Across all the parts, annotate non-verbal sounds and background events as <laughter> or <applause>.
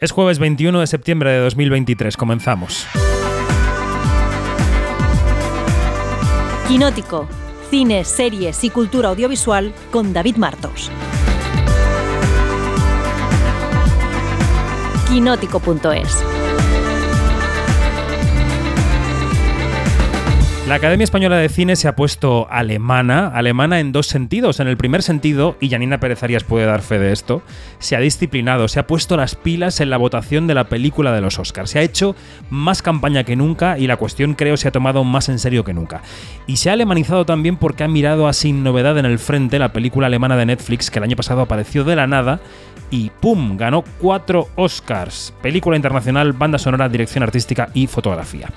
Es jueves 21 de septiembre de 2023. Comenzamos. Quinótico. Cine, series y cultura audiovisual con David Martos. Quinótico.es La Academia Española de Cine se ha puesto alemana, alemana en dos sentidos. En el primer sentido, y Janina Pérez Arias puede dar fe de esto, se ha disciplinado, se ha puesto las pilas en la votación de la película de los Oscars. Se ha hecho más campaña que nunca y la cuestión creo se ha tomado más en serio que nunca. Y se ha alemanizado también porque ha mirado a sin novedad en el frente la película alemana de Netflix que el año pasado apareció de la nada y ¡pum! ganó cuatro Oscars. Película internacional, banda sonora, dirección artística y fotografía.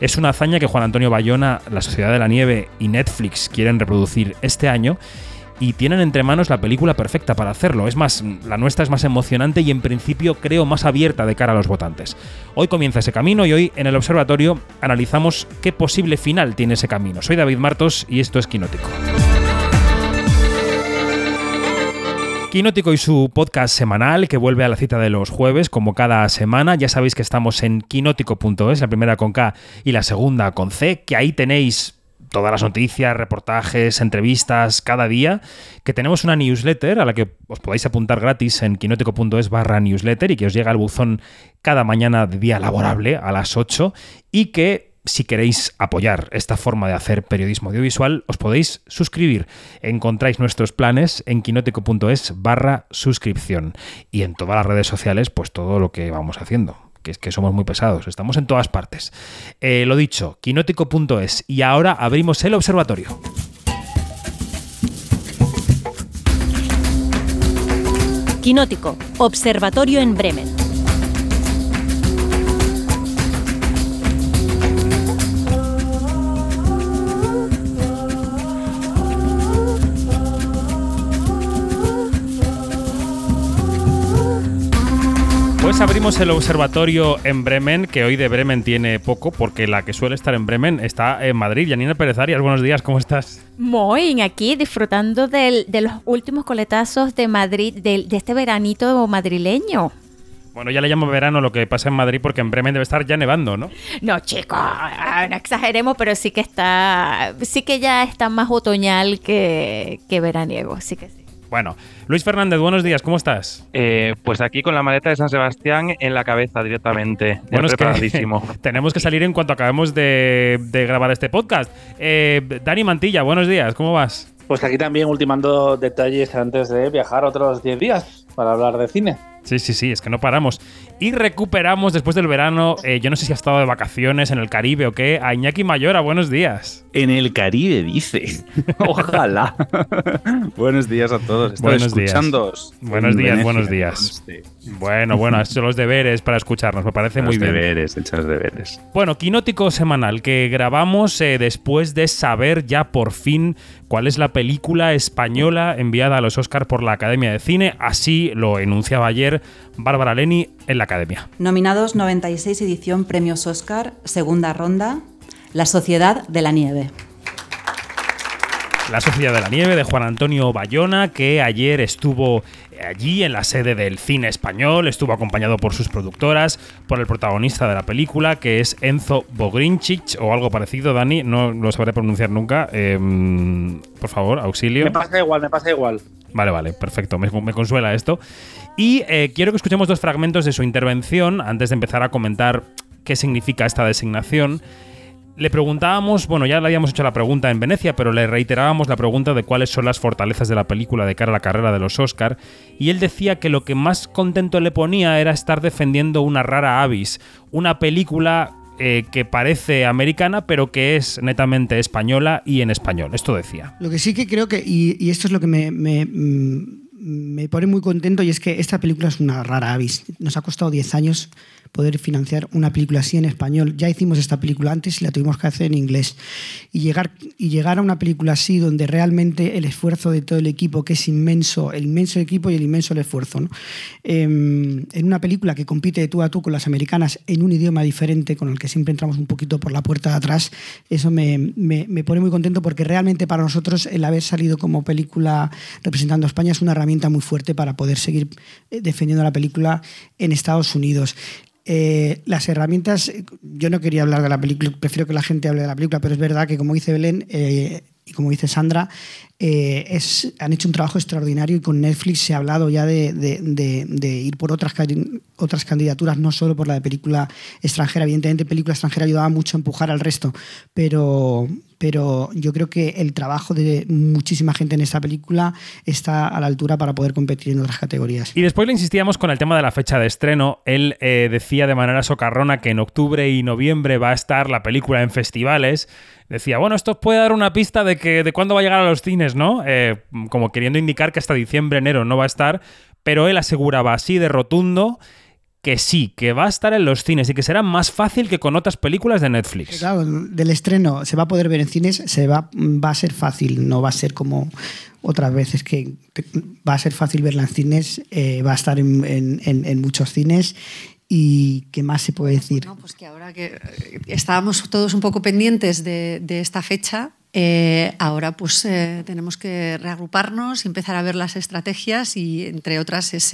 Es una hazaña que Juan Antonio Bayona, La Sociedad de la Nieve y Netflix quieren reproducir este año y tienen entre manos la película perfecta para hacerlo. Es más, la nuestra es más emocionante y en principio creo más abierta de cara a los votantes. Hoy comienza ese camino y hoy en el observatorio analizamos qué posible final tiene ese camino. Soy David Martos y esto es Quinótico. Quinótico y su podcast semanal que vuelve a la cita de los jueves como cada semana. Ya sabéis que estamos en quinótico.es, la primera con K y la segunda con C, que ahí tenéis todas las noticias, reportajes, entrevistas cada día, que tenemos una newsletter a la que os podéis apuntar gratis en quinótico.es barra newsletter y que os llega al buzón cada mañana de día laborable a las 8 y que si queréis apoyar esta forma de hacer periodismo audiovisual, os podéis suscribir. Encontráis nuestros planes en quinótico.es barra suscripción. Y en todas las redes sociales, pues todo lo que vamos haciendo. Que es que somos muy pesados, estamos en todas partes. Eh, lo dicho, quinótico.es. Y ahora abrimos el observatorio. Quinótico, Observatorio en Bremen. Pues abrimos el observatorio en Bremen, que hoy de Bremen tiene poco, porque la que suele estar en Bremen está en Madrid. Yanina Pérez Arias, buenos días, ¿cómo estás? Muy bien, aquí disfrutando de los últimos coletazos de Madrid, de, de este veranito madrileño. Bueno, ya le llamo verano lo que pasa en Madrid porque en Bremen debe estar ya nevando, ¿no? No, chicos, no exageremos, pero sí que está, sí que ya está más otoñal que, que veraniego, sí que sí. Bueno, Luis Fernández, buenos días, ¿cómo estás? Eh, pues aquí con la maleta de San Sebastián en la cabeza directamente. Bueno, es preparadísimo. Que <laughs> tenemos que salir en cuanto acabemos de, grabar este podcast. Eh, Dani Mantilla, buenos días, ¿cómo vas? Pues aquí también ultimando detalles antes de viajar otros 10 días para hablar de cine. Sí, sí, sí, es que no paramos. Y recuperamos después del verano, eh, yo no sé si ha estado de vacaciones en el Caribe o qué, a Iñaki Mayora, buenos días. En el Caribe, dice. <laughs> Ojalá. buenos días a todos. Estoy buenos escuchando. Buenos días, buenos días. Bueno, bueno, <laughs> estos son los deberes para escucharnos, me parece muy bien. deberes, hechos deberes. Bueno, quinótico semanal que grabamos eh, después de saber ya por fin cuál es la película española enviada a los Oscars por la Academia de Cine. Así lo enunciaba ayer Bárbara Leni en la Academia. Nominados 96 edición Premios Oscar, segunda ronda, La Sociedad de la Nieve. La Sociedad de la Nieve de Juan Antonio Bayona, que ayer estuvo allí en la sede del cine español, estuvo acompañado por sus productoras, por el protagonista de la película, que es Enzo Bogrinchich o algo parecido, Dani, no lo sabré pronunciar nunca. Em, por favor, auxilio. Me pasa igual, me pasa igual. Vale, vale, perfecto, me, consuela esto. Y eh, quiero que escuchemos dos fragmentos de su intervención antes de empezar a comentar qué significa esta designación. Le preguntábamos, bueno, ya le habíamos hecho la pregunta en Venecia, pero le reiterábamos la pregunta de cuáles son las fortalezas de la película de cara a la carrera de los Oscar, y él decía que lo que más contento le ponía era estar defendiendo una rara avis, una película eh, que parece americana, pero que es netamente española y en español. Esto decía. Lo que sí que creo que, y, esto es lo que me, mm, me pone muy contento y es que esta película es una rara avis. Nos ha costado 10 años poder financiar una película así en español. Ya hicimos esta película antes y la tuvimos que hacer en inglés. Y llegar, y llegar a una película así donde realmente el esfuerzo de todo el equipo, que es inmenso, el inmenso equipo y el inmenso esfuerzo. Em, en una película que compite de tú a tú con las americanas en un idioma diferente, con el que siempre entramos un poquito por la puerta de atrás, eso me, me, me pone muy contento porque realmente para nosotros el haber salido como película representando a España es una herramienta herramienta muy fuerte para poder seguir eh, defendiendo la película en Estados Unidos. Eh, las herramientas, yo no quería hablar de la película, prefiero que la gente hable de la película, pero es verdad que como dice Belén eh, y como dice Sandra, eh, es, han hecho un trabajo extraordinario y con Netflix se ha hablado ya de, ir por otras, otras candidaturas, no solo por la de película extranjera. Evidentemente, película extranjera ayudaba mucho a empujar al resto, pero, pero yo creo que el trabajo de muchísima gente en esta película está a la altura para poder competir en otras categorías. Y después le insistíamos con el tema de la fecha de estreno. Él eh, decía de manera socarrona que en octubre y noviembre va a estar la película en festivales decía, bueno, esto puede dar una pista de que de cuándo va a llegar a los cines, ¿no? Eh, como queriendo indicar que hasta diciembre, enero no va a estar, pero él aseguraba así de rotundo que sí, que va a estar en los cines y que será más fácil que con otras películas de Netflix. Claro, del estreno se va a poder ver en cines, se va, va a ser fácil, no va a ser como otras veces que va a ser fácil verla en cines, eh, va a estar en, en muchos cines ¿Y qué más se puede decir? pues que ahora que eh, estábamos todos un poco pendientes de, esta fecha, eh, ahora pues eh, tenemos que reagruparnos y empezar a ver las estrategias y entre otras es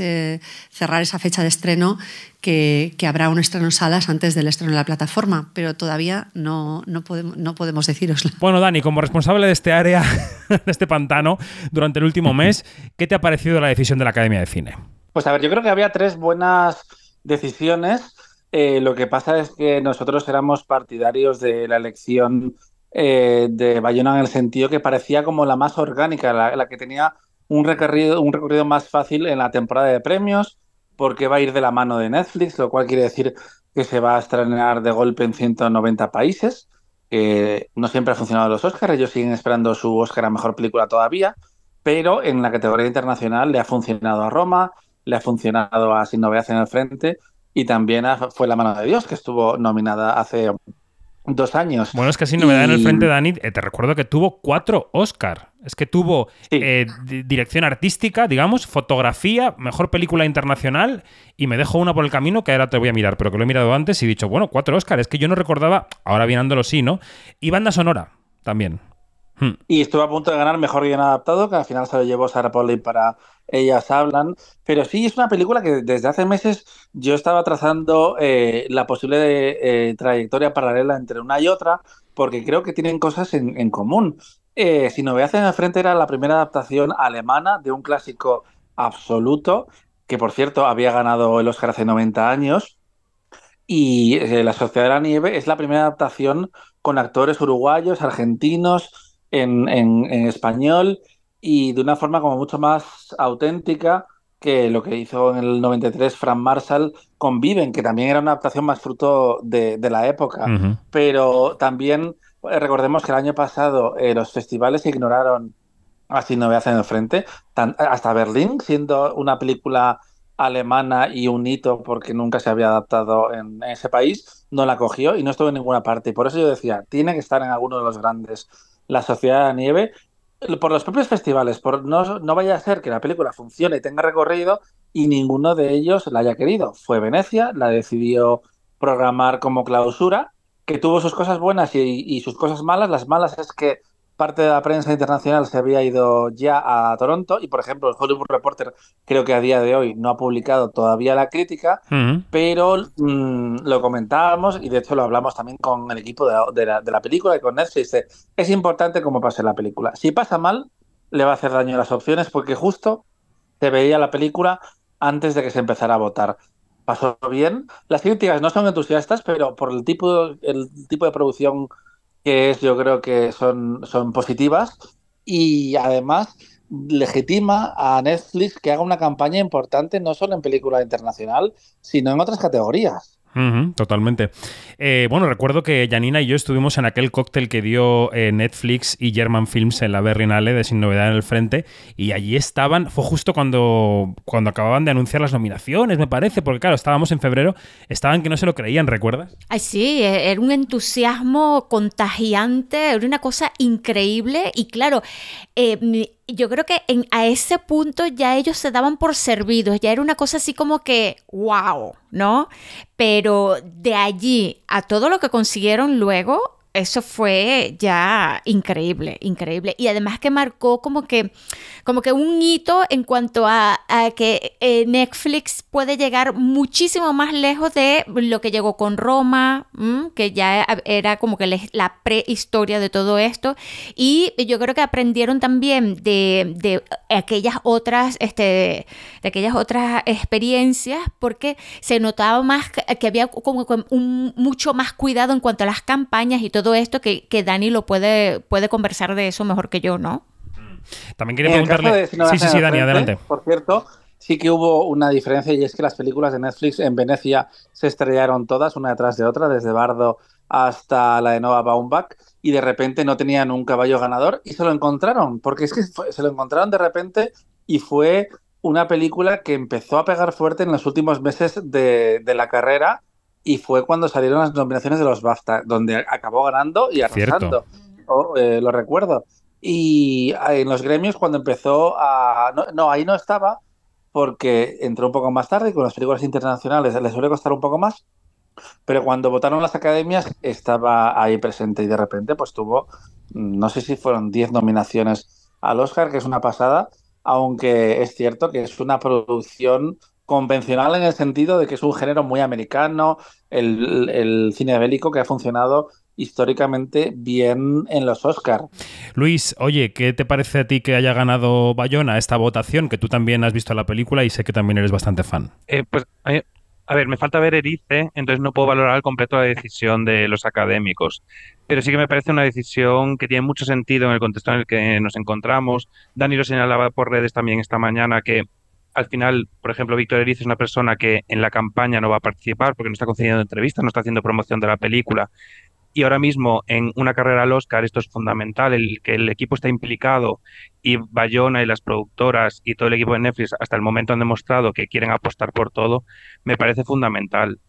cerrar esa fecha de estreno que, que, habrá un estreno en salas antes del estreno en la plataforma, pero todavía no, no, podemos, no podemos deciroslo. Bueno, Dani, como responsable de este área, <laughs> de este pantano, durante el último mes, ¿qué te ha parecido la decisión de la Academia de Cine? Pues a ver, yo creo que había tres buenas decisiones. Eh, lo que pasa es que nosotros éramos partidarios de la elección eh, de Bayona en el sentido que parecía como la más orgánica, la, que tenía un recorrido, un recorrido más fácil en la temporada de premios, porque va a ir de la mano de Netflix, lo cual quiere decir que se va a estrenar de golpe en 190 países. que no siempre ha funcionado los Oscars, ellos siguen esperando su Oscar a Mejor Película todavía, pero en la categoría internacional le ha funcionado a Roma, le ha funcionado a Sin Novedad en el Frente y también fue La Mano de Dios, que estuvo nominada hace dos años. Bueno, es que Sin Novedad en el Frente, Dani, eh, te recuerdo que tuvo cuatro Oscar. Es que tuvo eh, dirección artística, digamos, fotografía, mejor película internacional y me dejo una por el camino que ahora te voy a mirar, pero que lo he mirado antes y he dicho, bueno, cuatro Oscar. Es que yo no recordaba, ahora viéndolo sí, ¿no? Y banda sonora también. Hmm. Y estuvo a punto de ganar mejor guion adaptado, que al final se lo llevó Sarah Polley para Ellas Hablan. Pero sí, es una película que desde hace meses yo estaba trazando eh, la posible eh, trayectoria paralela entre una y otra, porque creo que tienen cosas en, común. Eh, si no me hacen al frente, era la primera adaptación alemana de un clásico absoluto, que por cierto había ganado el Oscar hace 90 años. Y La Sociedad de la Nieve es la primera adaptación con actores uruguayos, argentinos, en, español y de una forma como mucho más auténtica que lo que hizo en el 93 Frank Marshall con Viven, que también era una adaptación más fruto de, la época. Pero también eh, recordemos que el año pasado eh, los festivales ignoraron así no veas en el frente, hasta Berlín, siendo una película alemana y un hito porque nunca se había adaptado en, ese país, no la cogió y no estuvo en ninguna parte. Y por eso yo decía, tiene que estar en alguno de los grandes la Sociedad de la Nieve por los propios festivales, por no, no vaya a ser que la película funcione y tenga recorrido y ninguno de ellos la haya querido. Fue Venecia, la decidió programar como clausura, que tuvo sus cosas buenas y sus cosas malas. Las malas es que parte de la prensa internacional se había ido ya a Toronto y, por ejemplo, el Hollywood Reporter creo que a día de hoy no ha publicado todavía la crítica, pero mm, lo comentábamos y de hecho lo hablamos también con el equipo de la, de la, película y con Netflix. Es importante cómo pase la película. Si pasa mal, le va a hacer daño a las opciones porque justo se veía la película antes de que se empezara a votar. Pasó bien. Las críticas no son entusiastas, pero por el tipo, el tipo de producción que es, yo creo que son, son positivas y además legitima a Netflix que haga una campaña importante no solo en película internacional, sino en otras categorías totalmente. Eh, bueno, recuerdo que Janina y yo estuvimos en aquel cóctel que dio eh, Netflix y German Films en la Berrinale de Sin Novedad en el Frente y allí estaban, fue justo cuando, cuando acababan de anunciar las nominaciones, me parece, porque claro, estábamos en febrero, estaban que no se lo creían, ¿recuerdas? Ay, sí, e, era un entusiasmo contagiante, era una cosa increíble y claro, eh, yo creo que en, a ese punto ya ellos se daban por servidos, ya era una cosa así como que, wow, ¿no? Pero de allí a todo lo que consiguieron luego, eso fue ya increíble, increíble. Y además que marcó como que, como que un hito en cuanto a, que eh, Netflix puede llegar muchísimo más lejos de lo que llegó con Roma, que ya era como que la prehistoria de todo esto. Y yo creo que aprendieron también de, de aquellas otras, este, de aquellas otras experiencias, porque se notaba más que, había como un, mucho más cuidado en cuanto a las campañas y todo esto que, que Dani lo puede, puede conversar de eso mejor que yo, ¿no? También quería preguntarle. sí, sí, sí, Dani, adelante. Por cierto, sí que hubo una diferencia y es que las películas de Netflix en Venecia se estrellaron todas, una detrás de otra, desde Bardo hasta la de Nova Baumbach, y de repente no tenían un caballo ganador y se lo encontraron, porque es que se lo encontraron de repente y fue una película que empezó a pegar fuerte en los últimos meses de, de la carrera y fue cuando salieron las nominaciones de los BAFTA, donde acabó ganando y arrasando. Oh, eh, lo recuerdo. Y eh, en los gremios cuando empezó a... No, ahí no estaba porque entró un poco más tarde y con las películas internacionales le suele costar un poco más. Pero cuando votaron las academias estaba ahí presente y de repente pues tuvo, no sé si fueron 10 nominaciones al Oscar, que es una pasada, aunque es cierto que es una producción convencional en el sentido de que es un género muy americano, el, cine bélico que ha funcionado históricamente bien en los Oscars. Luis, oye, ¿qué te parece a ti que haya ganado Bayona esta votación? Que tú también has visto la película y sé que también eres bastante fan. Eh, pues, a ver, me falta ver Erice, entonces no puedo valorar al completo la decisión de los académicos. Pero sí que me parece una decisión que tiene mucho sentido en el contexto en el que nos encontramos. Dani lo señalaba por redes también esta mañana que al final, por ejemplo, Víctor Eriz es una persona que en la campaña no va a participar porque no está concediendo entrevistas, no está haciendo promoción de la película. Y ahora mismo en una carrera al Oscar esto es fundamental, el que el equipo está implicado y Bayona y las productoras y todo el equipo de Netflix hasta el momento han demostrado que quieren apostar por todo, me parece fundamental.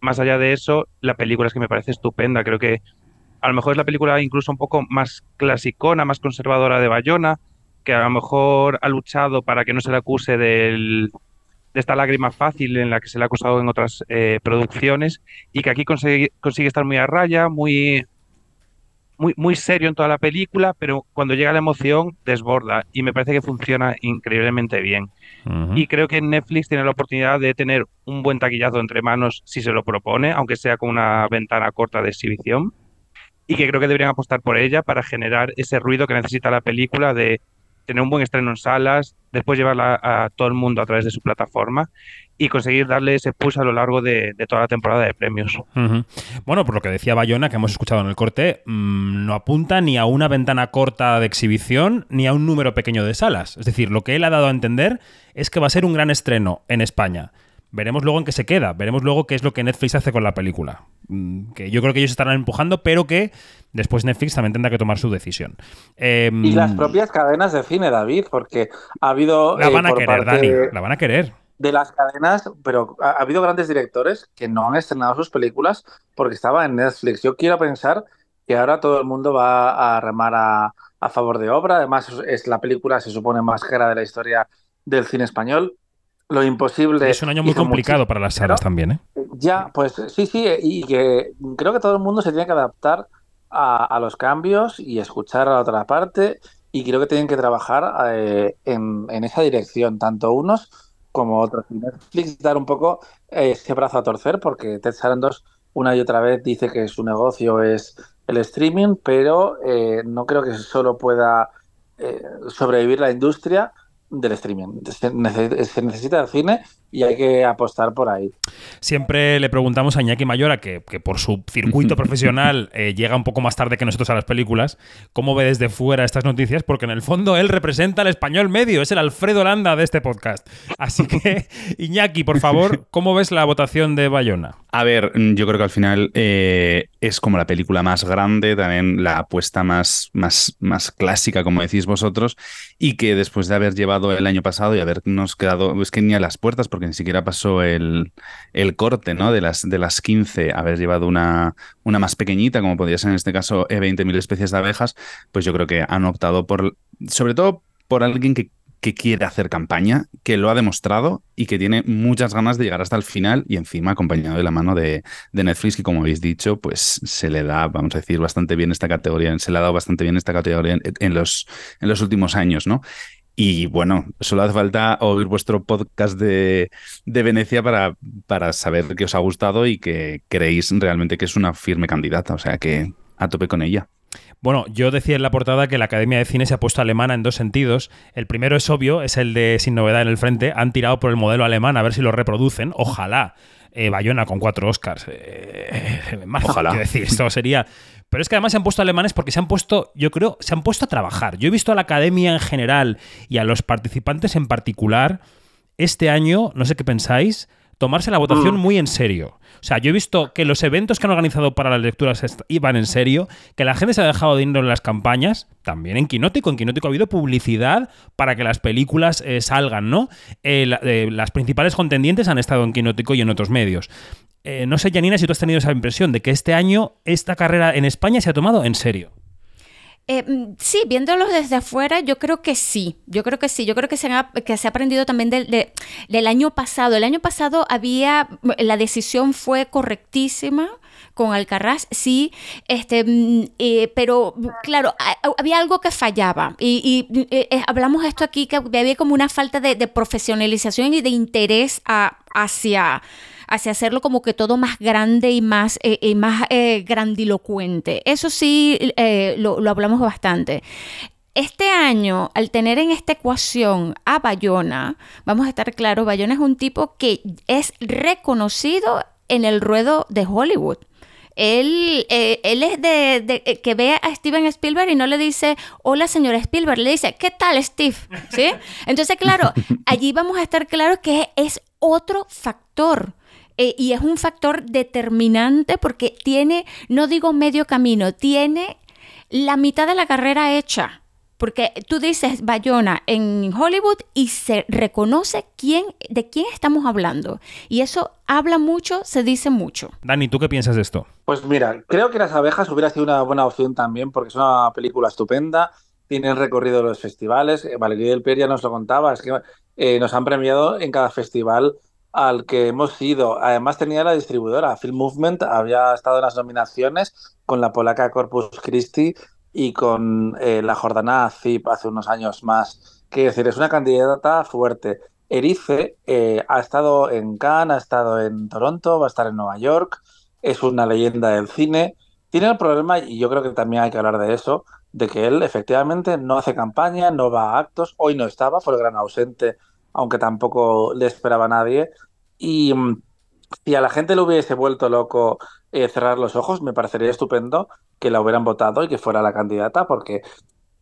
Más allá de eso, la película es que me parece estupenda, creo que a lo mejor es la película incluso un poco más clasicona, más conservadora de Bayona, que a lo mejor ha luchado para que no se le acuse de esta lágrima fácil en la que se le ha acusado en otras eh, producciones y que aquí consigue, consigue estar muy a raya, muy, muy, muy serio en toda la película, pero cuando llega la emoción desborda y me parece que funciona increíblemente bien. Y creo que Netflix tiene la oportunidad de tener un buen taquillazo entre manos si se lo propone, aunque sea con una ventana corta de exhibición. Y que creo que deberían apostar por ella para generar ese ruido que necesita la película de tener un buen estreno en salas, después llevarla a todo el mundo a través de su plataforma y conseguir darle ese push a lo largo de, toda la temporada de premios. Bueno, por lo que decía Bayona, que hemos escuchado en el corte, mm, no apunta ni a una ventana corta de exhibición ni a un número pequeño de salas. Es decir, lo que él ha dado a entender es que va a ser un gran estreno en España. Veremos luego en qué se queda, veremos luego qué es lo que Netflix hace con la película. Mm, que yo creo que ellos estarán empujando, pero que después Netflix también tendrá que tomar su decisión. Em, y las propias cadenas de cine, David, porque ha habido... La van a eh, querer, Dani, la van a querer. De las cadenas, pero ha, habido grandes directores que no han estrenado sus películas porque estaba en Netflix. Yo quiero pensar que ahora todo el mundo va a remar a, a favor de obra. Además, es la película, se supone, más cara de la historia del cine español lo imposible. Es un año muy complicado para las salas también, ¿eh? Ya, pues sí, sí, y que creo que todo el mundo se tiene que adaptar a, los cambios y escuchar a la otra parte, y creo que tienen que trabajar eh, en, esa dirección, tanto unos como otros. Netflix dar un poco eh, ese brazo a torcer, porque Ted Sarandos una y otra vez dice que su negocio es el streaming, pero eh, no creo que solo pueda sobrevivir la industria del streaming. Se, necesita el cine y hay que apostar por ahí. Siempre le preguntamos a Iñaki Mayora, que, por su circuito profesional eh, llega un poco más tarde que nosotros a las películas, cómo ve desde fuera estas noticias, porque en el fondo él representa al español medio, es el Alfredo Landa de este podcast. Así que, <laughs> Iñaki, por favor, ¿cómo ves la votación de Bayona? A ver, yo creo que al final eh, es como la película más grande, también la apuesta más, más, más clásica, como decís vosotros, y que después de haber llevado el año pasado y habernos quedado, es que ni a las puertas, porque ni siquiera pasó el, corte ¿no? de, las, de las 15, haber llevado una, una más pequeñita, como podría ser en este caso E20.000 especies de abejas, pues yo creo que han optado por, sobre todo por alguien que que quiere hacer campaña, que lo ha demostrado y que tiene muchas ganas de llegar hasta el final y encima acompañado de la mano de, Netflix, que como habéis dicho, pues se le da, vamos a decir, bastante bien esta categoría, se le ha dado bastante bien esta categoría en, los, en los últimos años, ¿no? Y bueno, solo hace falta oír vuestro podcast de, de Venecia para, para saber que os ha gustado y que creéis realmente que es una firme candidata, o sea que a tope con ella. Bueno, yo decía en la portada que la Academia de Cine se ha puesto alemana en dos sentidos. El primero es obvio, es el de Sin Novedad en el Frente. Han tirado por el modelo alemán a ver si lo reproducen. Ojalá. Eh, Bayona con cuatro Oscars. Eh, Ojalá. decir, esto sería. Pero es que además se han puesto alemanes porque se han puesto, yo creo, se han puesto a trabajar. Yo he visto a la academia en general y a los participantes en particular este año, no sé qué pensáis, tomarse la votación mm. muy en serio. O sea, yo he visto que los eventos que han organizado para las lecturas iban en serio, que la gente se ha dejado dinero en las campañas, también en Quinótico. En Quinótico ha habido publicidad para que las películas eh, salgan, ¿no? Eh, eh, las principales contendientes han estado en Quinótico y en otros medios. no sé, Janina, si tú has tenido esa impresión de que este año esta carrera en España se ha tomado en serio. Eh, mm, sí, viéndolos desde afuera, yo creo que sí, yo creo que sí, yo creo que se ha, que se ha aprendido también del, año pasado. El año pasado había, la decisión fue correctísima con Alcarraz, sí, este, mm, eh, pero claro, había algo que fallaba y, eh, hablamos esto aquí, que había como una falta de, profesionalización y de interés hacia hacia hacerlo como que todo más grande y más, eh, y más eh, grandilocuente. Eso sí eh, lo, hablamos bastante. Este año, al tener en esta ecuación a Bayona, vamos a estar claros, Bayona es un tipo que es reconocido en el ruedo de Hollywood. Él, él es de, que ve a Steven Spielberg y no le dice, hola señora Spielberg, le dice, ¿qué tal Steve? ¿Sí? Entonces, claro, <laughs> allí vamos a estar claros que es otro factor. Eh, y es un factor determinante porque tiene, no digo medio camino, tiene la mitad de la carrera hecha. Porque tú dices Bayona en Hollywood y se reconoce quién, de quién estamos hablando. Y eso habla mucho, se dice mucho. Dani, ¿tú qué piensas de esto? Pues mira, creo que Las abejas hubiera sido una buena opción también porque es una película estupenda, tiene el recorrido de los festivales. Eh, Valeria del Pier ya nos lo contaba, es que eh, nos han premiado en cada festival al que hemos ido. Además tenía la distribuidora, Film Movement, había estado en las nominaciones con la polaca Corpus Christi y con eh, la jordana Zip hace unos años más. Quiero decir, es una candidata fuerte. Erice eh, ha estado en Cannes, ha estado en Toronto, va a estar en Nueva York, es una leyenda del cine. Tiene el problema, y yo creo que también hay que hablar de eso, de que él efectivamente no hace campaña, no va a actos, hoy no estaba, fue el gran ausente, aunque tampoco le esperaba nadie, y mm, si a la gente le hubiese vuelto loco eh, cerrar los ojos, me parecería estupendo que la hubieran votado y que fuera la candidata, porque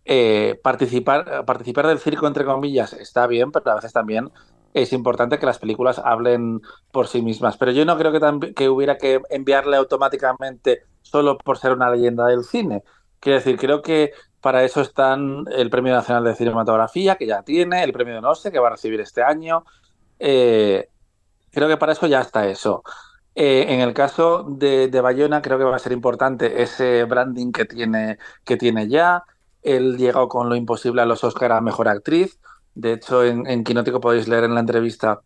eh, participar, participar del circo, entre comillas, está bien, pero a veces también es importante que las películas hablen por sí mismas. Pero yo no creo que, que hubiera que enviarle automáticamente solo por ser una leyenda del cine. Quiero decir, creo que para eso están el Premio Nacional de Cinematografía, que ya tiene, el Premio de Noce, que va a recibir este año. Eh, Creo que para eso ya está eso. Eh, en el caso de, Bayona, creo que va a ser importante ese branding que tiene, que tiene ya. Él llegó con lo imposible a los Oscar a Mejor Actriz. De hecho, en, en Quinótico podéis leer en la entrevista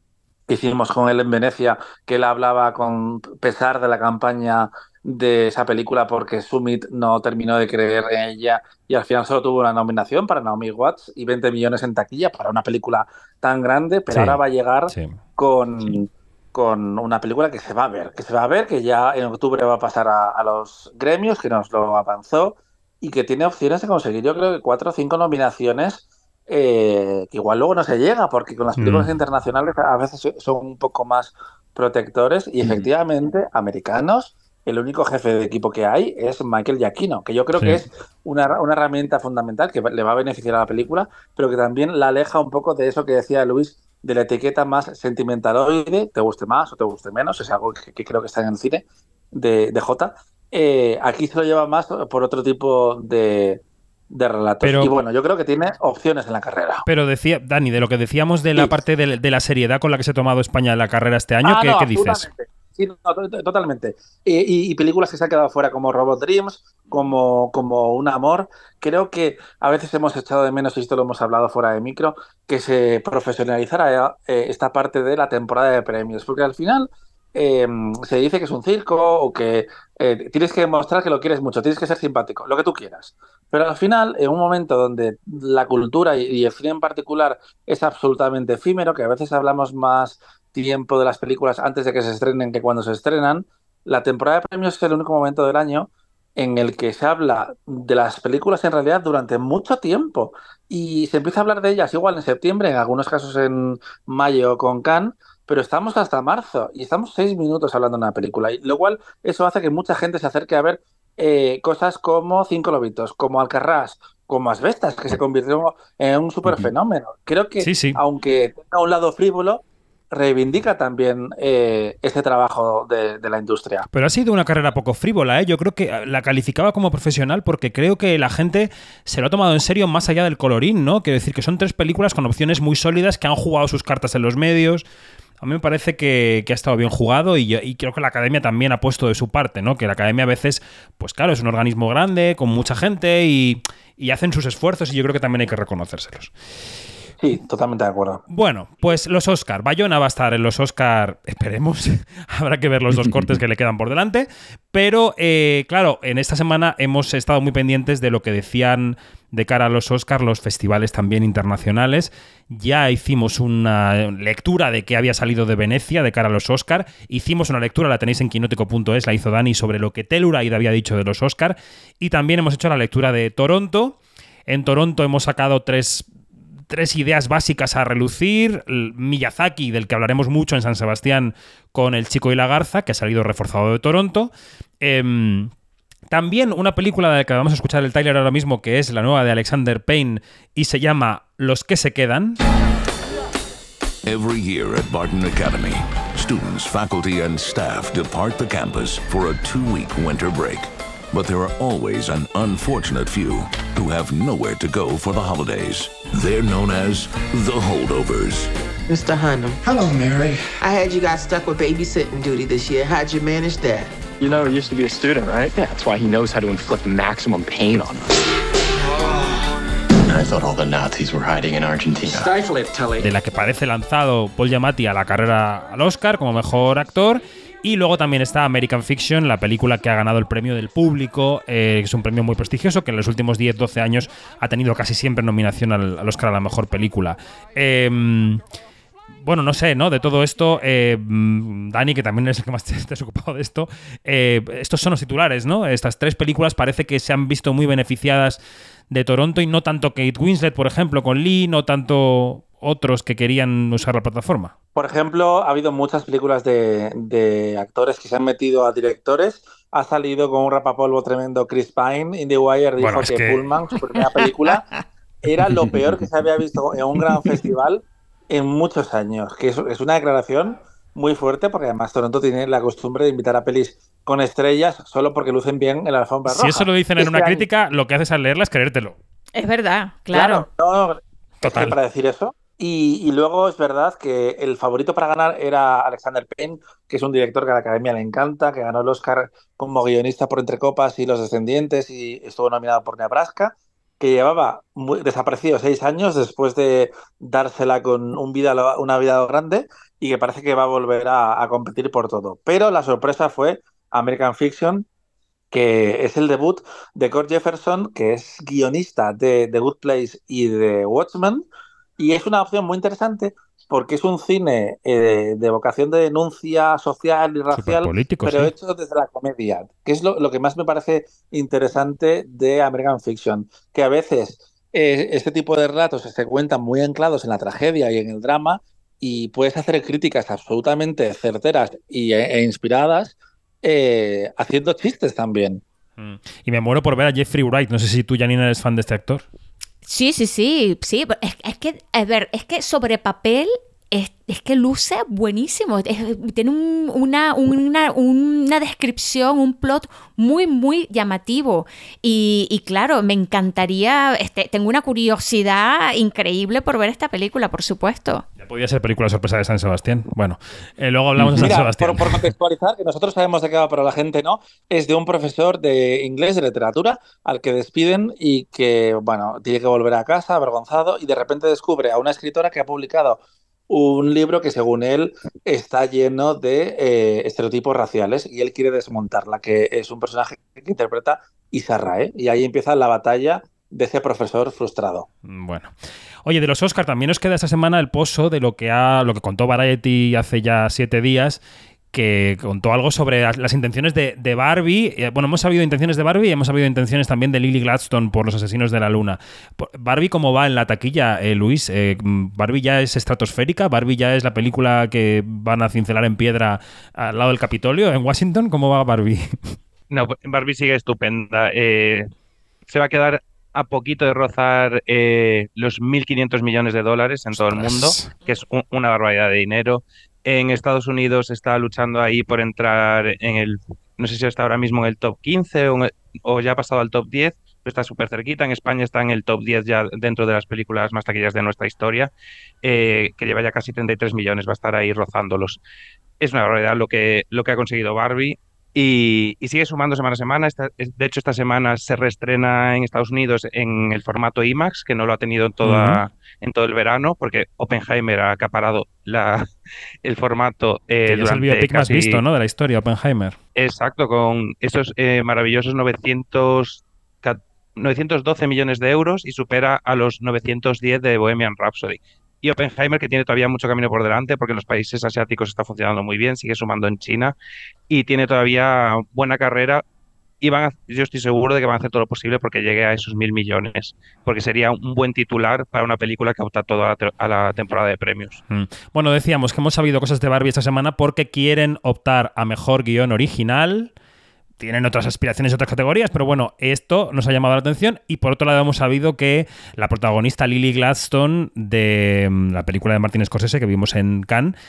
que hicimos con él en Venecia, que él hablaba con pesar de la campaña de esa película porque Summit no terminó de creer en ella y al final solo tuvo una nominación para Naomi Watts y 20 millones en taquilla para una película tan grande, pero ahora va a llegar con, con una película que se va a ver, que se va a ver, que ya en octubre va a pasar a, los gremios, que nos lo avanzó y que tiene opciones de conseguir, yo creo que cuatro o cinco nominaciones, eh, que igual luego no se llega, porque con las mm. películas internacionales a veces son un poco más protectores y efectivamente americanos. El único jefe de equipo que hay es Michael Giacchino, que yo creo que es una, una herramienta fundamental que le va a beneficiar a la película, pero que también la aleja un poco de eso que decía Luis de la etiqueta más sentimentaloide, te guste más o te guste menos, es algo que, creo que está en el cine de, de J. Eh, aquí se lo lleva más por otro tipo de, de relatos. y bueno, yo creo que tiene opciones en la carrera. Pero decía, Dani, de lo que decíamos de la parte de, la seriedad con la que se ha tomado España en la carrera este año, ah, ¿qué, dices? Sí, no, totalmente. Y, películas que se han quedado fuera, como Robot Dreams, como, como Un Amor. Creo que a veces hemos echado de menos, y esto lo hemos hablado fuera de micro, que se profesionalizara eh, esta parte de la temporada de premios. Porque al final Em, se dice que es un circo o que eh, tienes que demostrar que lo quieres mucho, tienes que ser simpático, lo que tú quieras. Pero al final, en un momento donde la cultura y, el cine en particular es absolutamente efímero, que a veces hablamos más tiempo de las películas antes de que se estrenen que cuando se estrenan, la temporada de premios es el único momento del año en el que se habla de las películas en realidad durante mucho tiempo. Y se empieza a hablar de ellas igual en septiembre, en algunos casos en mayo con Cannes, pero estamos hasta marzo y estamos seis minutos hablando de una película, y lo cual eso hace que mucha gente se acerque a ver eh, cosas como Cinco Lobitos, como Alcarrás, como Asbestas, que se convirtió en un super fenómeno. Creo que, aunque tenga un lado frívolo, reivindica también eh, ese trabajo de, la industria. Pero ha sido una carrera poco frívola, ¿eh? yo creo que la calificaba como profesional porque creo que la gente se lo ha tomado en serio más allá del colorín, ¿no? Quiero decir que son tres películas con opciones muy sólidas que han jugado sus cartas en los medios, a mí me parece que, ha estado bien jugado y, creo que la academia también ha puesto de su parte, ¿no? Que la academia a veces, pues claro, es un organismo grande, con mucha gente y, y hacen sus esfuerzos y yo creo que también hay que reconocérselos. Sí, totalmente de acuerdo. Bueno, pues los Oscar. Bayona va a estar en los Oscar, esperemos. <laughs> Habrá que ver los dos cortes que le quedan por delante. Pero, eh, claro, en esta semana hemos estado muy pendientes de lo que decían de cara a los Oscar los festivales también internacionales. Ya hicimos una lectura de qué había salido de Venecia de cara a los Oscar. Hicimos una lectura, la tenéis en quinótico.es, la hizo Dani, sobre lo que Telluride había dicho de los Oscar. Y también hemos hecho la lectura de Toronto. En Toronto hemos sacado tres tres ideas básicas a relucir. Miyazaki, del que hablaremos mucho en San Sebastián con El Chico y la Garza, que ha salido reforzado de Toronto. Em, también una película de la que vamos a escuchar el trailer ahora mismo, que es la nueva de Alexander Payne y se llama Los que se quedan. Every year at Barton Academy, students, faculty and staff depart the campus for a two-week winter break. But there are always an unfortunate few who have nowhere to go for the holidays. They're known as the holdovers. Mr. Hunnam. Hello, Mary. I had you guys stuck with babysitting duty this year. How'd you manage that? You know, he used to be a student, right? Yeah, that's why he knows how to inflict maximum pain on us. I thought all the Nazis were hiding in Argentina. Stifle it, Tully. De la que parece lanzado Paul Giamatti a la carrera al Oscar como mejor actor y luego también está American Fiction, la película que ha ganado el premio del público, eh, es un premio muy prestigioso, que en los últimos 10-12 años ha tenido casi siempre nominación al, Oscar a la mejor película. Em, bueno, no sé, ¿no? De todo esto, eh, Dani, que también es el que más <laughs> te, has ocupado de esto, eh, estos son los titulares, ¿no? Estas tres películas parece que se han visto muy beneficiadas de Toronto y no tanto Kate Winslet, por ejemplo, con Lee, no tanto otros que querían usar la plataforma? Por ejemplo, ha habido muchas películas de, actores que se han metido a directores. Ha salido con un rapapolvo tremendo Chris Pine. In The Wire dijo que, Pullman, su primera película, era lo peor que se había visto en un gran festival en muchos años. Que es, una declaración muy fuerte porque además Toronto tiene la costumbre de invitar a pelis con estrellas solo porque lucen bien en la alfombra roja. Si eso lo dicen en una crítica, lo que haces al leerla es creértelo. Es verdad, claro. Total. para decir eso, y, luego es verdad que el favorito para ganar era Alexander Payne, que es un director que a la academia le encanta, que ganó el Oscar como guionista por Entre Copas y Los Descendientes y estuvo nominado por Nebraska, que llevaba muy, desaparecido seis años después de dársela con un vida, una vida grande y que parece que va a volver a, competir por todo. Pero la sorpresa fue American Fiction, que es el debut de Cord Jefferson, que es guionista de The Good Place y de Watchmen y es una opción muy interesante porque es un cine eh, de vocación de denuncia social y racial, pero hecho desde la comedia, que es lo, que más me parece interesante de American Fiction, que a veces eh, este tipo de relatos se cuentan muy anclados en la tragedia y en el drama y puedes hacer críticas absolutamente certeras y, e, e inspiradas eh, haciendo chistes también. Mm. Y me muero por ver a Jeffrey Wright. No sé si tú, Janina, eres fan de este actor. Sí, sí, sí, sí. Es, que, a ver, es que sobre papel es, que luce buenísimo. tiene una, una, una, descripción, un plot muy, muy llamativo. Y, claro, me encantaría, este, tengo una curiosidad increíble por ver esta película, por supuesto. Ya podía ser película sorpresa de San Sebastián. Bueno, eh, luego hablamos de San Sebastián. Por, por, contextualizar, que nosotros sabemos de qué va, pero la gente no, es de un profesor de inglés, de literatura, al que despiden y que, bueno, tiene que volver a casa avergonzado y de repente descubre a una escritora que ha publicado un libro que según él está lleno de eh, estereotipos raciales y él quiere desmontarla, que es un personaje que interpreta Isarra, ¿eh? y ahí empieza la batalla de ese profesor frustrado. Bueno. Oye, de los Oscar también nos queda esta semana el pozo de lo que ha, lo que contó Variety hace ya siete días que contó algo sobre las intenciones de, Barbie. Eh, bueno, hemos sabido intenciones de Barbie y hemos sabido intenciones también de Lily Gladstone por los asesinos de la luna. Barbie, ¿cómo va en la taquilla, eh, Luis? Eh, ¿Barbie ya es estratosférica? ¿Barbie ya es la película que van a cincelar en piedra al lado del Capitolio en Washington? ¿Cómo va Barbie? <laughs> No, Barbie sigue estupenda. se va a quedar a poquito de rozar los 1.500 millones de dólares en todo el mundo, que es una barbaridad de dinero en Estados Unidos está luchando ahí por entrar en el, no sé si está ahora mismo en el top 15 o, ya ha pasado al top 10, pero está súper cerquita. En España está en el top 10 ya dentro de las películas más taquillas de nuestra historia, eh, que lleva ya casi 33 millones, va a estar ahí rozándolos. Es una barbaridad lo que, lo que ha conseguido Barbie. Y, sigue sumando semana a semana. de hecho, esta semana se reestrena en Estados Unidos en el formato IMAX, que no lo ha tenido en, toda, en todo el verano, porque Oppenheimer ha acaparado la, <laughs> el formato. Eh, es el biopic más visto, ¿no? De la historia, Oppenheimer. Exacto, con esos eh, maravillosos 900, 912 millones de euros y supera a los 910 de Bohemian Rhapsody y Oppenheimer, que tiene todavía mucho camino por delante, porque en los países asiáticos está funcionando muy bien, sigue sumando en China y tiene todavía buena carrera. Y van yo estoy seguro de que van a hacer todo lo posible porque llegue a esos mil millones, porque sería un buen titular para una película que opta toda a la temporada de premios. Mm. Bueno, decíamos que hemos sabido cosas de Barbie esta semana porque quieren optar a mejor guion original, tienen otras aspiraciones y otras categorías, pero bueno, esto nos ha llamado la atención y por otro lado hemos sabido que la protagonista Lily Gladstone de mm, la película de Martin Scorsese que vimos en Cannes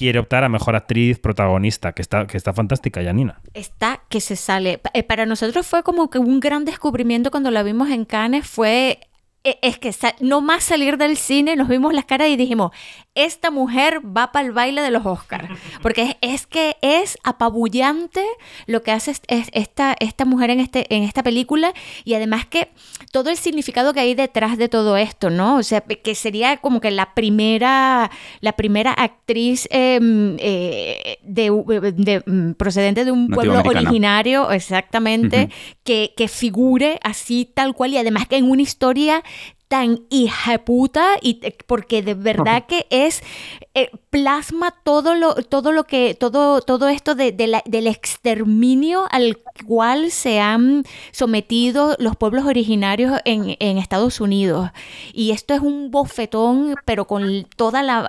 quiere optar a mejor actriz protagonista, que está, que está fantástica, Janina. Está que se sale. Eh, para nosotros fue como que un gran descubrimiento cuando la vimos en Cannes, fue es que no más salir del cine, nos vimos las caras y dijimos, esta mujer va para el baile de los Oscars. <laughs> Porque es, que es apabullante lo que hace esta, esta mujer en, este, en esta película y además que todo el significado que hay detrás de todo esto, ¿no? O sea, que sería como que la primera, la primera actriz em, eh, de, mm, procedente de un pueblo originario, exactamente, que, que figure así tal cual y además que en una historia tan hija puta y porque de verdad que es eh, plasma todo lo todo lo que todo todo esto de, del exterminio al cual se han sometido los pueblos originarios en, Estados Unidos. Y esto es un bofetón pero con toda la,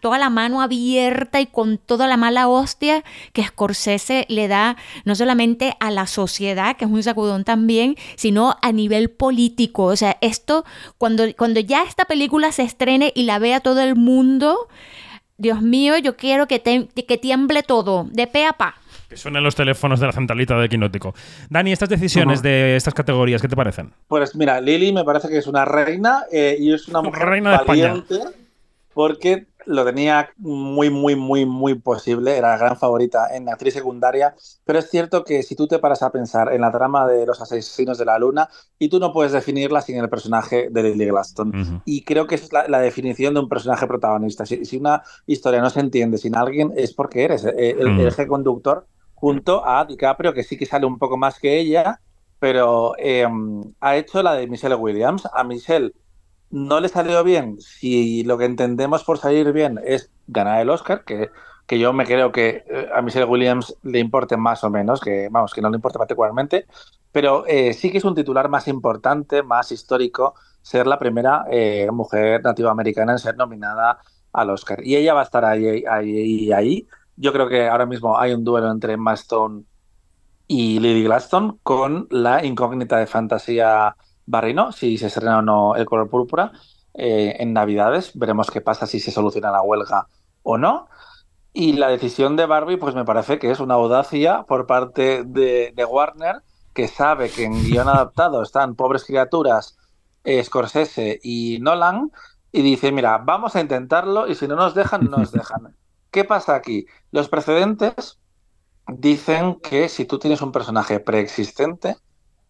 toda la mano abierta y con toda la mala hostia que Scorsese le da no solamente a la sociedad que es un sacudón también sino a nivel político. O sea esto cuando, cuando ya esta película se estrene y la vea todo el mundo, Dios mío, yo quiero que, que tiemble todo, de pe a pa. Que suenen los teléfonos de la centralita de Quinótico. Dani, estas decisiones de estas categorías, ¿qué te parecen? Pues mira, Lili me parece que es una reina eh, y es una <laughs> mujer reina de valiente España. porque lo tenía muy, muy, muy, muy posible, era la gran favorita en actriz secundaria, pero es cierto que si tú te paras a pensar en la trama de los asesinos de la luna, y tú no puedes definirla sin el personaje de Lily Glaston. Y creo que es la, definición de un personaje protagonista. Si, una historia no se entiende sin alguien, es porque eres eh, el, eje conductor junto a DiCaprio, que sí que sale un poco más que ella, pero em, ha hecho la de Michelle Williams. A Michelle no le salió bien, si lo que entendemos por salir bien es ganar el Oscar, que, que yo me creo que eh, a Michelle Williams le importe más o menos, que vamos, que no le importe particularmente, pero eh, sí que es un titular más importante, más histórico, ser la primera eh, mujer nativa americana en ser nominada al Oscar. Y ella va a estar ahí, ahí, ahí. Yo creo que ahora mismo hay un duelo entre Emma Stone y Lily Gladstone con la incógnita de fantasía Barry no, si se estrena o no El color púrpura. eh, en Navidades. Veremos qué pasa si se soluciona la huelga o no. Y la decisión de Barbie, pues me parece que es una audacia por parte de, Warner, que sabe que en guion adaptado están pobres criaturas, Scorsese y Nolan, y dice, mira, vamos a intentarlo y si no nos dejan, no nos <laughs> dejan. ¿Qué pasa aquí? Los precedentes dicen que si tú tienes un personaje preexistente,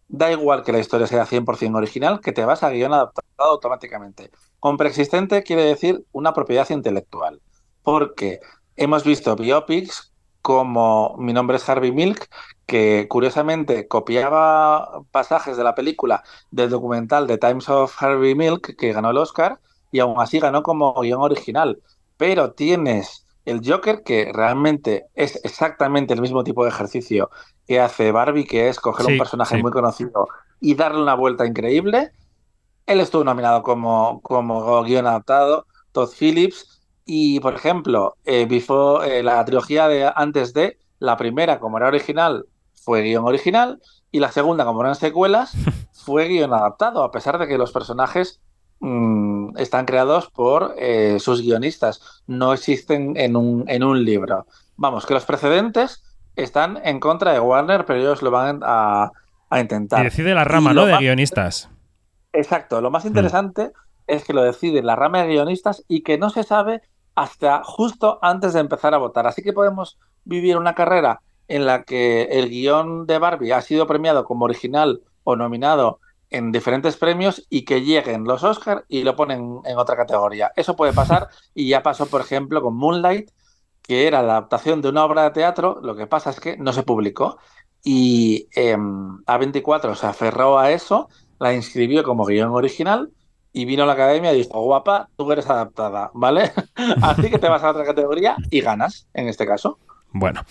da igual que la historia sea 100% original, que te vas a guion adaptado automáticamente. Con preexistente quiere decir una propiedad intelectual, porque hemos visto biopics como Mi nombre es Harvey Milk, que curiosamente copiaba pasajes de la película del documental The Times of Harvey Milk, que ganó el Oscar, y aún así ganó como guion original. Pero tienes el Joker, que realmente es exactamente el mismo tipo de ejercicio que hace Barbie, que es coger un personaje muy conocido y darle una vuelta increíble. Él estuvo nominado como, como guion adaptado, Todd Phillips, y por ejemplo, eh, before, eh, la trilogía de antes de, la primera, como era original, fue guion original, y la segunda, como eran secuelas, <laughs> fue guion adaptado, a pesar de que los personajes Mm, están creados por eh, sus guionistas, no existen en un, en un libro. Vamos, que los precedentes están en contra de Warner, pero ellos lo van a, intentar. Y decide la rama, ¿no? De guionistas. Exacto, lo más mm. interesante es que lo decide la rama de guionistas y que no se sabe hasta justo antes de empezar a votar. Así que podemos vivir una carrera en la que el guion de Barbie ha sido premiado como original o nominado en diferentes premios y que lleguen los Oscars y lo ponen en otra categoría. Eso puede pasar <laughs> y ya pasó, por ejemplo, con Moonlight, que era la adaptación de una obra de teatro, lo que pasa es que no se publicó y em, A24 se aferró a eso, la inscribió como guion original y vino a la academia y dijo, guapa, tú eres adaptada, ¿vale? <laughs> Así que te vas a otra categoría y ganas, en este caso. Bueno,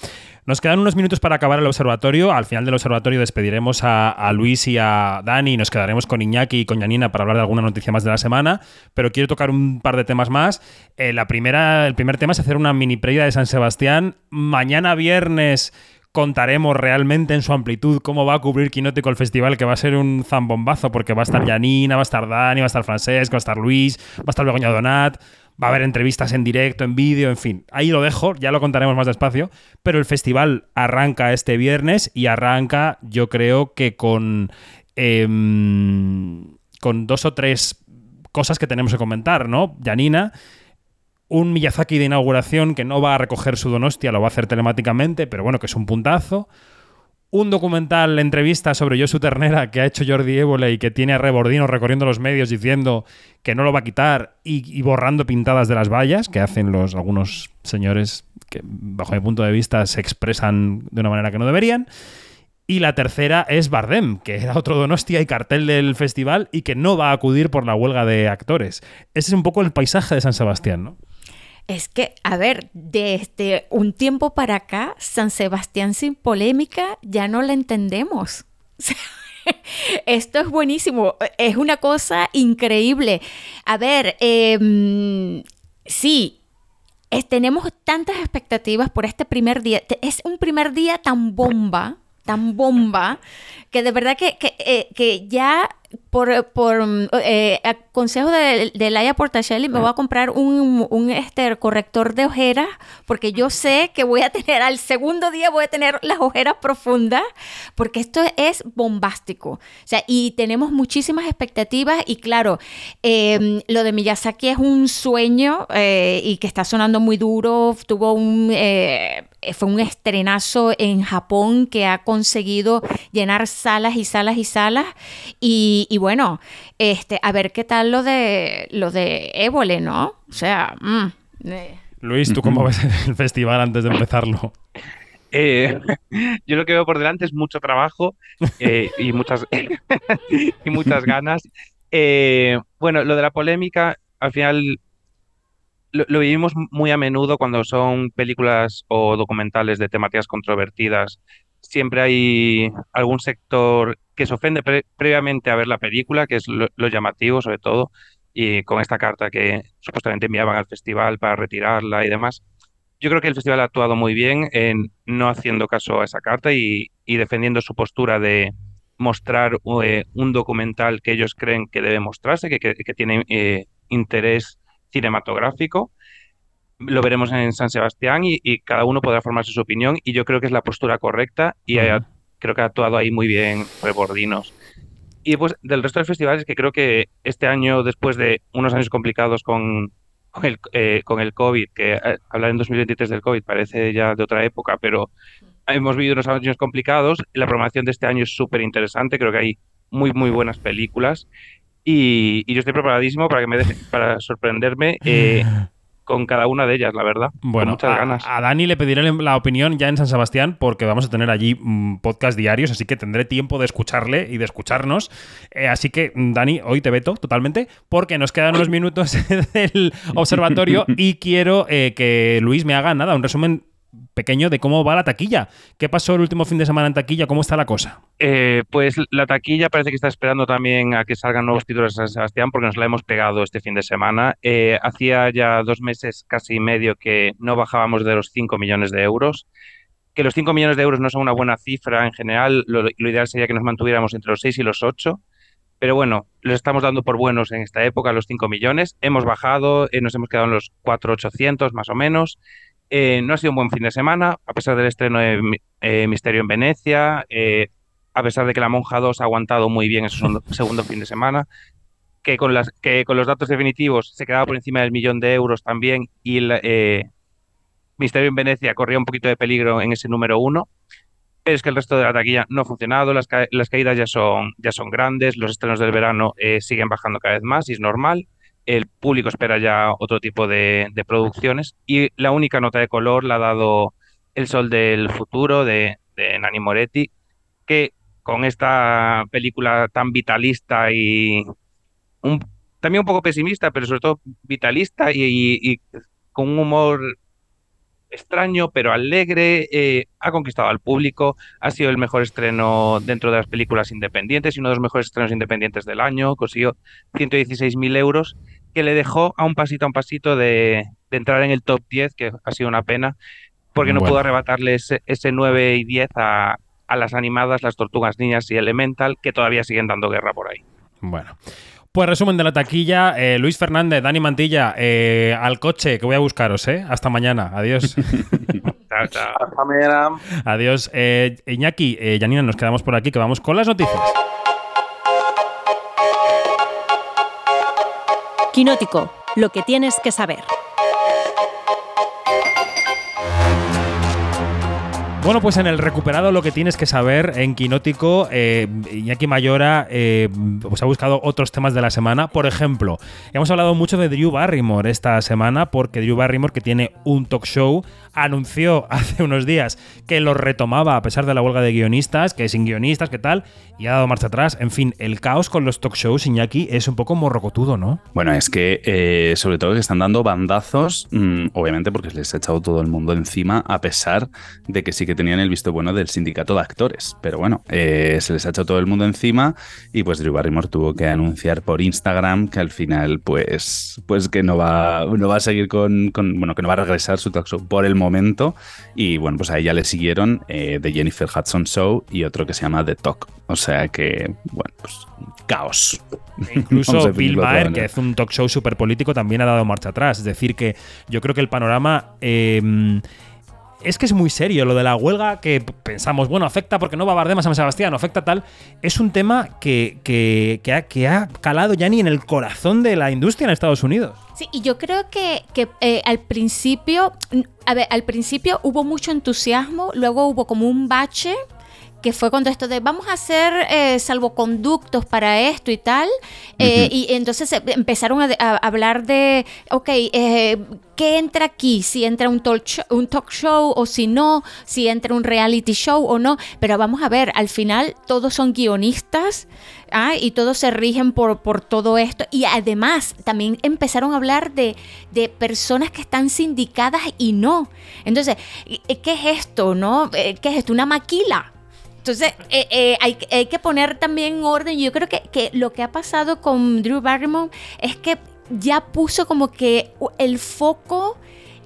nos quedan unos minutos para acabar el observatorio. Al final del observatorio despediremos a, Luis y a Dani y nos quedaremos con Iñaki y con Yanina para hablar de alguna noticia más de la semana. Pero quiero tocar un par de temas más. Eh, la primera, el primer tema es hacer una mini previa de San Sebastián. Mañana viernes contaremos realmente en su amplitud cómo va a cubrir Quinótico el festival, que va a ser un zambombazo, porque va a estar Yanina, va a estar Dani, va a estar Francesc, va a estar Luis, va a estar Begoña Donat, Va a haber entrevistas en directo, en vídeo, en fin. Ahí lo dejo, ya lo contaremos más despacio. Pero el festival arranca este viernes y arranca, yo creo que con. Em, con dos o tres cosas que tenemos que comentar, ¿no? Janina, un Miyazaki de inauguración que no va a recoger su donostia, lo va a hacer telemáticamente, pero bueno, que es un puntazo un documental, entrevista sobre Josu Ternera que ha hecho Jordi Évole y que tiene a Rebordino recorriendo los medios diciendo que no lo va a quitar y, borrando pintadas de las vallas que hacen los algunos señores que, bajo mi punto de vista, se expresan de una manera que no deberían. Y la tercera es Bardem, que era otro Donostia y cartel del festival y que no va a acudir por la huelga de actores. Ese es un poco el paisaje de San Sebastián, ¿no? Es que, a ver, desde un tiempo para acá, San Sebastián sin polémica ya no la entendemos. <laughs> Esto es buenísimo, es una cosa increíble. A ver, em, sí, tenemos tantas expectativas por este primer día. Es un primer día tan bomba, tan bomba, que de verdad que, que, eh, que ya por, por eh, consejo de, de Laia Portacelli, me voy a comprar un, un este, corrector de ojeras, porque yo sé que voy a tener, al segundo día voy a tener las ojeras profundas, porque esto es bombástico. O sea, y tenemos muchísimas expectativas, y claro, em, lo de Miyazaki es un sueño eh, y que está sonando muy duro. Tuvo un. Eh, fue un estrenazo en Japón que ha conseguido llenar salas y salas y salas. Y y, bueno, este, a ver qué tal lo de lo de Évole, ¿no? O sea, mm, eh. Luis, ¿tú cómo ves el festival antes de empezarlo? Eh, yo lo que veo por delante es mucho trabajo eh, y, muchas, <laughs> y muchas ganas. bueno, lo de la polémica, al final lo, lo, vivimos muy a menudo cuando son películas o documentales de temáticas controvertidas. Siempre hay algún sector que se ofende previamente a ver la película, que es lo, llamativo sobre todo, y con esta carta que supuestamente enviaban al festival para retirarla y demás. Yo creo que el festival ha actuado muy bien en no haciendo caso a esa carta y, defendiendo su postura de mostrar eh, un documental que ellos creen que debe mostrarse, que, tiene eh, interés cinematográfico. Lo veremos en San Sebastián y, cada uno podrá formarse su opinión y yo creo que es la postura correcta y creo que ha actuado ahí muy bien Rebordinos. Y pues del resto de festivales que creo que este año, después de unos años complicados con, con el, eh, con el COVID, que eh, hablar en 2023 del COVID parece ya de otra época, pero hemos vivido unos años complicados. La programación de este año es súper interesante, creo que hay muy, muy buenas películas. Y, yo estoy preparadísimo para que me deje, para sorprenderme. Eh, <laughs> con cada una de ellas, la verdad. Bueno, muchas a, ganas. A Dani le pediré la opinión ya en San Sebastián porque vamos a tener allí mm, podcast diarios, así que tendré tiempo de escucharle y de escucharnos. Eh, así que, mm, Dani, hoy te veto totalmente porque nos quedan unos minutos <laughs> del observatorio <laughs> y quiero eh, que Luis me haga nada, un resumen pequeño de cómo va la taquilla. ¿Qué pasó el último fin de semana en taquilla? ¿Cómo está la cosa? Eh, pues la taquilla parece que está esperando también a que salgan nuevos títulos de San Sebastián porque nos la hemos pegado este fin de semana. Eh, hacía ya dos meses, casi y medio, que no bajábamos de los 5 millones de euros. Que los 5 millones de euros no son una buena cifra en general, lo, ideal sería que nos mantuviéramos entre los 6 y los 8. Pero bueno, los estamos dando por buenos en esta época, los 5 millones. Hemos bajado, eh, nos hemos quedado en los 4,800 más o menos. Eh, no ha sido un buen fin de semana, a pesar del estreno de eh, Misterio en Venecia, eh, a pesar de que La Monja 2 ha aguantado muy bien ese <laughs> segundo fin de semana, que con, las, que con los datos definitivos se quedaba por encima del millón de euros también y el, Misterio en Venecia corría un poquito de peligro en ese número uno. Pero es que el resto de la taquilla no ha funcionado, las, caídas ya son, ya son grandes, los estrenos del verano siguen bajando cada vez más y es normal el público espera ya otro tipo de, producciones y la única nota de color la ha dado El Sol del Futuro de, de Nani Moretti, que con esta película tan vitalista y también un poco pesimista, pero sobre todo vitalista y, con un humor extraño pero alegre, eh, ha conquistado al público, ha sido el mejor estreno dentro de las películas independientes y uno de los mejores estrenos independientes del año, consiguió 116.000 euros que le dejó a un pasito a un pasito de, entrar en el top 10, que ha sido una pena, porque no pudo arrebatarle ese, 9 y 10 a, las animadas, las Tortugas Niñas y Elemental, que todavía siguen dando guerra por ahí. Bueno. Pues resumen de la taquilla, eh, Luis Fernández, Dani Mantilla, eh, al coche que voy a buscaros, ¿eh? Hasta mañana, adiós. <laughs> chao, chao. Hasta mañana. Adiós. Eh, Iñaki, Janina, nos quedamos por aquí, que vamos con las noticias. Quinótico, lo que tienes que saber. Bueno, pues en el recuperado lo que tienes que saber en Quinótico, eh, Iñaki Mayora eh, pues ha buscado otros temas de la semana. Por ejemplo, hemos hablado mucho de Drew Barrymore esta semana porque Drew Barrymore, que tiene un talk show, anunció <laughs> hace unos días que lo retomaba a pesar de la huelga de guionistas, que sin guionistas, que tal, y ha dado marcha atrás. En fin, el caos con los talk shows, Iñaki, es un poco morrocotudo, ¿no? Bueno, es que eh, sobre todo que están dando bandazos, mm, obviamente porque les ha echado todo el mundo encima, a pesar de que sí que tenían el visto bueno del sindicato de actores. Pero bueno, eh, se les ha echado todo el mundo encima y pues Drew Barrymore tuvo que anunciar por Instagram que al final pues, pues que no va, no va a seguir con, bueno, que no va a regresar su talk show por el momento. Y bueno, pues a ella le siguieron eh, The Jennifer Hudson Show y otro que se llama The Talk. O sea que, bueno, pues caos. E incluso <laughs> Bill Maher, que es un talk show súper político, también ha dado marcha atrás. Es decir, que yo creo que el panorama... Eh, es que es muy serio lo de la huelga que pensamos, bueno, afecta porque no va a San Sebastián, afecta tal. Es un tema que, que, ha, calado ya ni en el corazón de la industria en Estados Unidos. Sí, y yo creo que, eh, al principio, a ver, al principio hubo mucho entusiasmo, luego hubo como un bache que fue cuando esto de vamos a hacer eh, salvoconductos para esto y tal, eh, y entonces eh, empezaron a, hablar de, ok, ¿qué entra aquí? Si entra un talk, show, un talk show o si no, si entra un reality show o no, pero vamos a ver, al final todos son guionistas. ¿ah? y todos se rigen por, por todo esto. Y además también empezaron a hablar de, de personas que están sindicadas y no. Entonces, ¿qué es esto? ¿No? ¿Qué es esto? ¿Una maquila? Entonces, eh, eh, hay, que poner también orden. Yo creo que, lo que ha pasado con Drew Barrymore es que ya puso como que el foco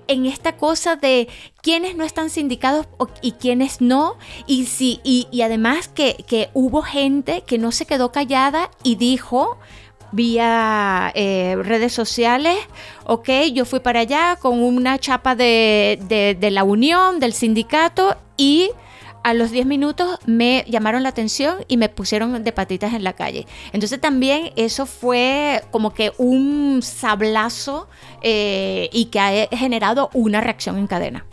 en esta cosa de quiénes no están sindicados y quiénes no. Y, y, además que, que hubo gente que no se quedó callada y dijo, vía eh, redes sociales. Ok, yo fui para allá con una chapa de, de la unión, del sindicato y a los 10 minutos me llamaron la atención y me pusieron de patitas en la calle. Entonces también eso fue como que un sablazo eh, y que ha generado una reacción en cadena.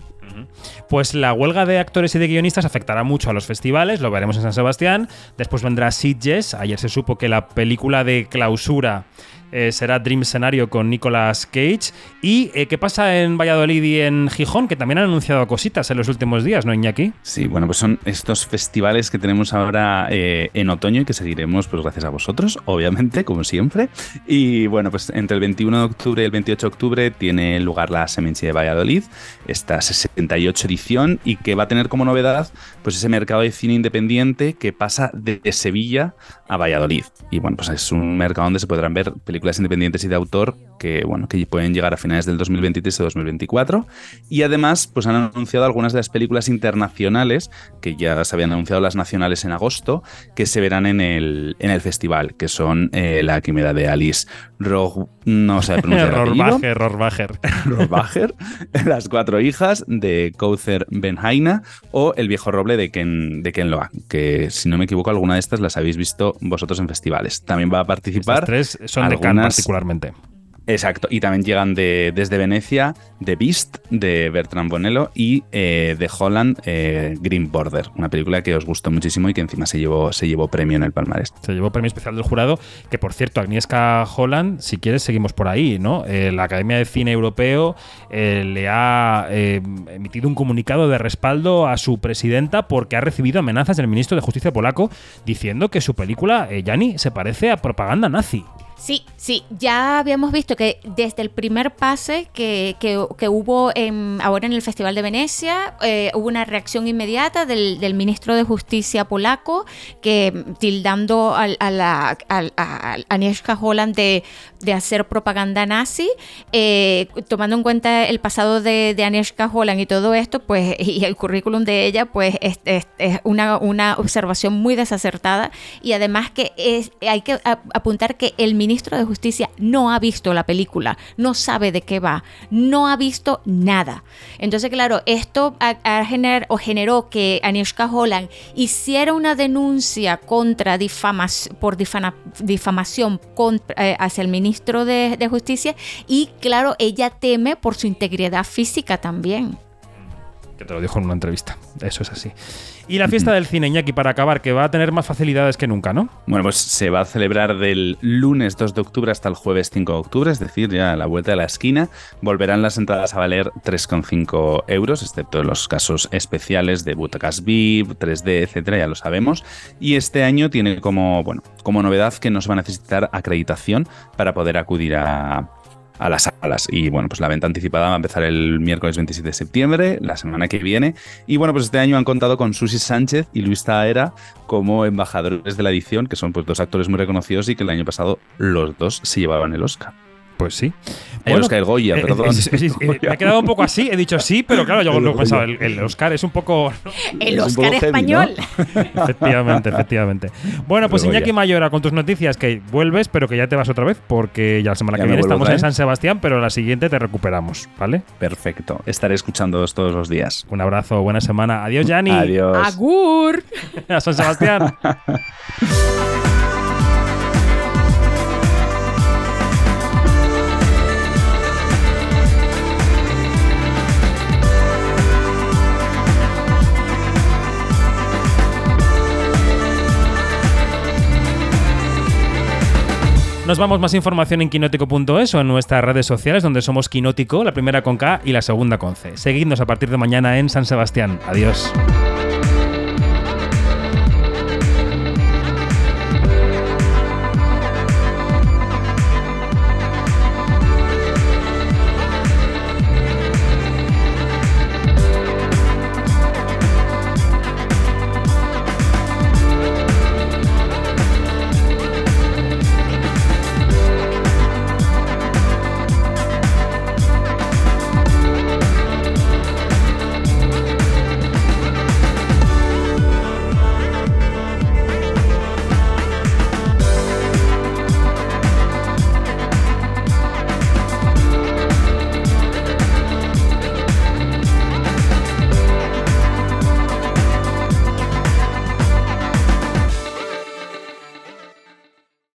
Pues la huelga de actores y de guionistas afectará mucho a los festivales, lo veremos en San Sebastián. Después vendrá Sitges. Ayer se supo que la película de clausura eh, será Dream Scenario con Nicolas Cage. ¿Y eh, qué pasa en Valladolid y en Gijón? Que también han anunciado cositas en los últimos días, ¿no, Iñaki? Sí, bueno, pues son estos festivales que tenemos ahora eh, en otoño y que seguiremos, pues gracias a vosotros, obviamente, como siempre. Y bueno, pues entre el 21 de octubre y el 28 de octubre tiene lugar la Semenchi de Valladolid, esta 68 edición, y que va a tener como novedad, pues ese mercado de cine independiente que pasa de Sevilla a Valladolid. Y bueno, pues es un mercado donde se podrán ver películas independientes y de autor que, bueno, que pueden llegar a finales del 2023 o 2024. Y además, pues han anunciado algunas de las películas internacionales, que ya se habían anunciado las nacionales en agosto, que se verán en el, en el festival, que son eh, La Quimera de Alice Rog... no sé pronunciar Rorbacher, Rorbacher. <laughs> Rorbacher, Las cuatro hijas de Kouther Benhaina o El viejo roble de Ken, de Ken Loa, que si no me equivoco alguna de estas las habéis visto vosotros en festivales. También va a participar... Estas tres son de Cannes particularmente. Exacto, y también llegan de, desde Venecia, de Beast, de Bertrand Bonello y eh, de Holland, eh, Green Border, una película que os gustó muchísimo y que encima se llevó, se llevó premio en el palmarés. Se llevó premio especial del jurado, que por cierto, Agnieszka Holland, si quieres, seguimos por ahí, ¿no? Eh, la Academia de Cine Europeo le ha emitido un comunicado de respaldo a su presidenta porque ha recibido amenazas del ministro de Justicia polaco diciendo que su película, Yanni, se parece a propaganda nazi. Sí, sí, ya habíamos visto que desde el primer pase que, que, hubo en, ahora en el Festival de Venecia, eh, hubo una reacción inmediata del, del, ministro de Justicia polaco, que tildando a, a, la, a, Agnieszka Holland de, de, hacer propaganda nazi, eh, tomando en cuenta el pasado de, de Agnieszka Holland y todo esto, pues, y el currículum de ella, pues es, es, es una, una observación muy desacertada. Y además que es, hay que apuntar que el ministro ministro de Justicia no ha visto la película, no sabe de qué va, no ha visto nada. Entonces, claro, esto ha, generado o generó que Anieshka Holland hiciera una denuncia contra por difamación eh, hacia el ministro de Justicia y, claro, ella teme por su integridad física también que te lo dijo en una entrevista. Eso es así. Y la fiesta del cine, Iñaki, para acabar, que va a tener más facilidades que nunca, ¿no? Bueno, pues se va a celebrar del lunes 2 de octubre hasta el jueves 5 de octubre, es decir, ya a la vuelta de la esquina. Volverán las entradas a valer 3,5 euros, excepto en los casos especiales de butacas VIP, 3D, etcétera, ya lo sabemos. Y este año tiene como, bueno, como novedad que no se va a necesitar acreditación para poder acudir a, a las salas. Y bueno, pues la venta anticipada va a empezar el miércoles 27 de septiembre, la semana que viene. Y bueno, pues este año han contado con Susi Sánchez y Luis Taera como embajadores de la edición, que son pues dos actores muy reconocidos y que el año pasado los dos se llevaban el Oscar. Pues sí. El Oscar Goya, eh, perdón. me ha quedado un poco así, he dicho sí, pero claro, yo lo he pensado, el, Oscar es un poco... <laughs> El Oscar español. <laughs> efectivamente, efectivamente. Bueno, pues Iñaki Mayora, con tus noticias, que vuelves, pero que ya te vas otra vez, porque ya la semana que viene estamos en San Sebastián, pero la siguiente te recuperamos, ¿vale? Perfecto, estaré escuchándoos todos los días. Un abrazo, buena semana. Adiós, Yanni. Adiós. Agur. <laughs> A San Sebastián. Nos vamos más información en quinótico.es o en nuestras redes sociales donde somos Quinótico, la primera con K y la segunda con C. Seguidnos a partir de mañana en San Sebastián. Adiós.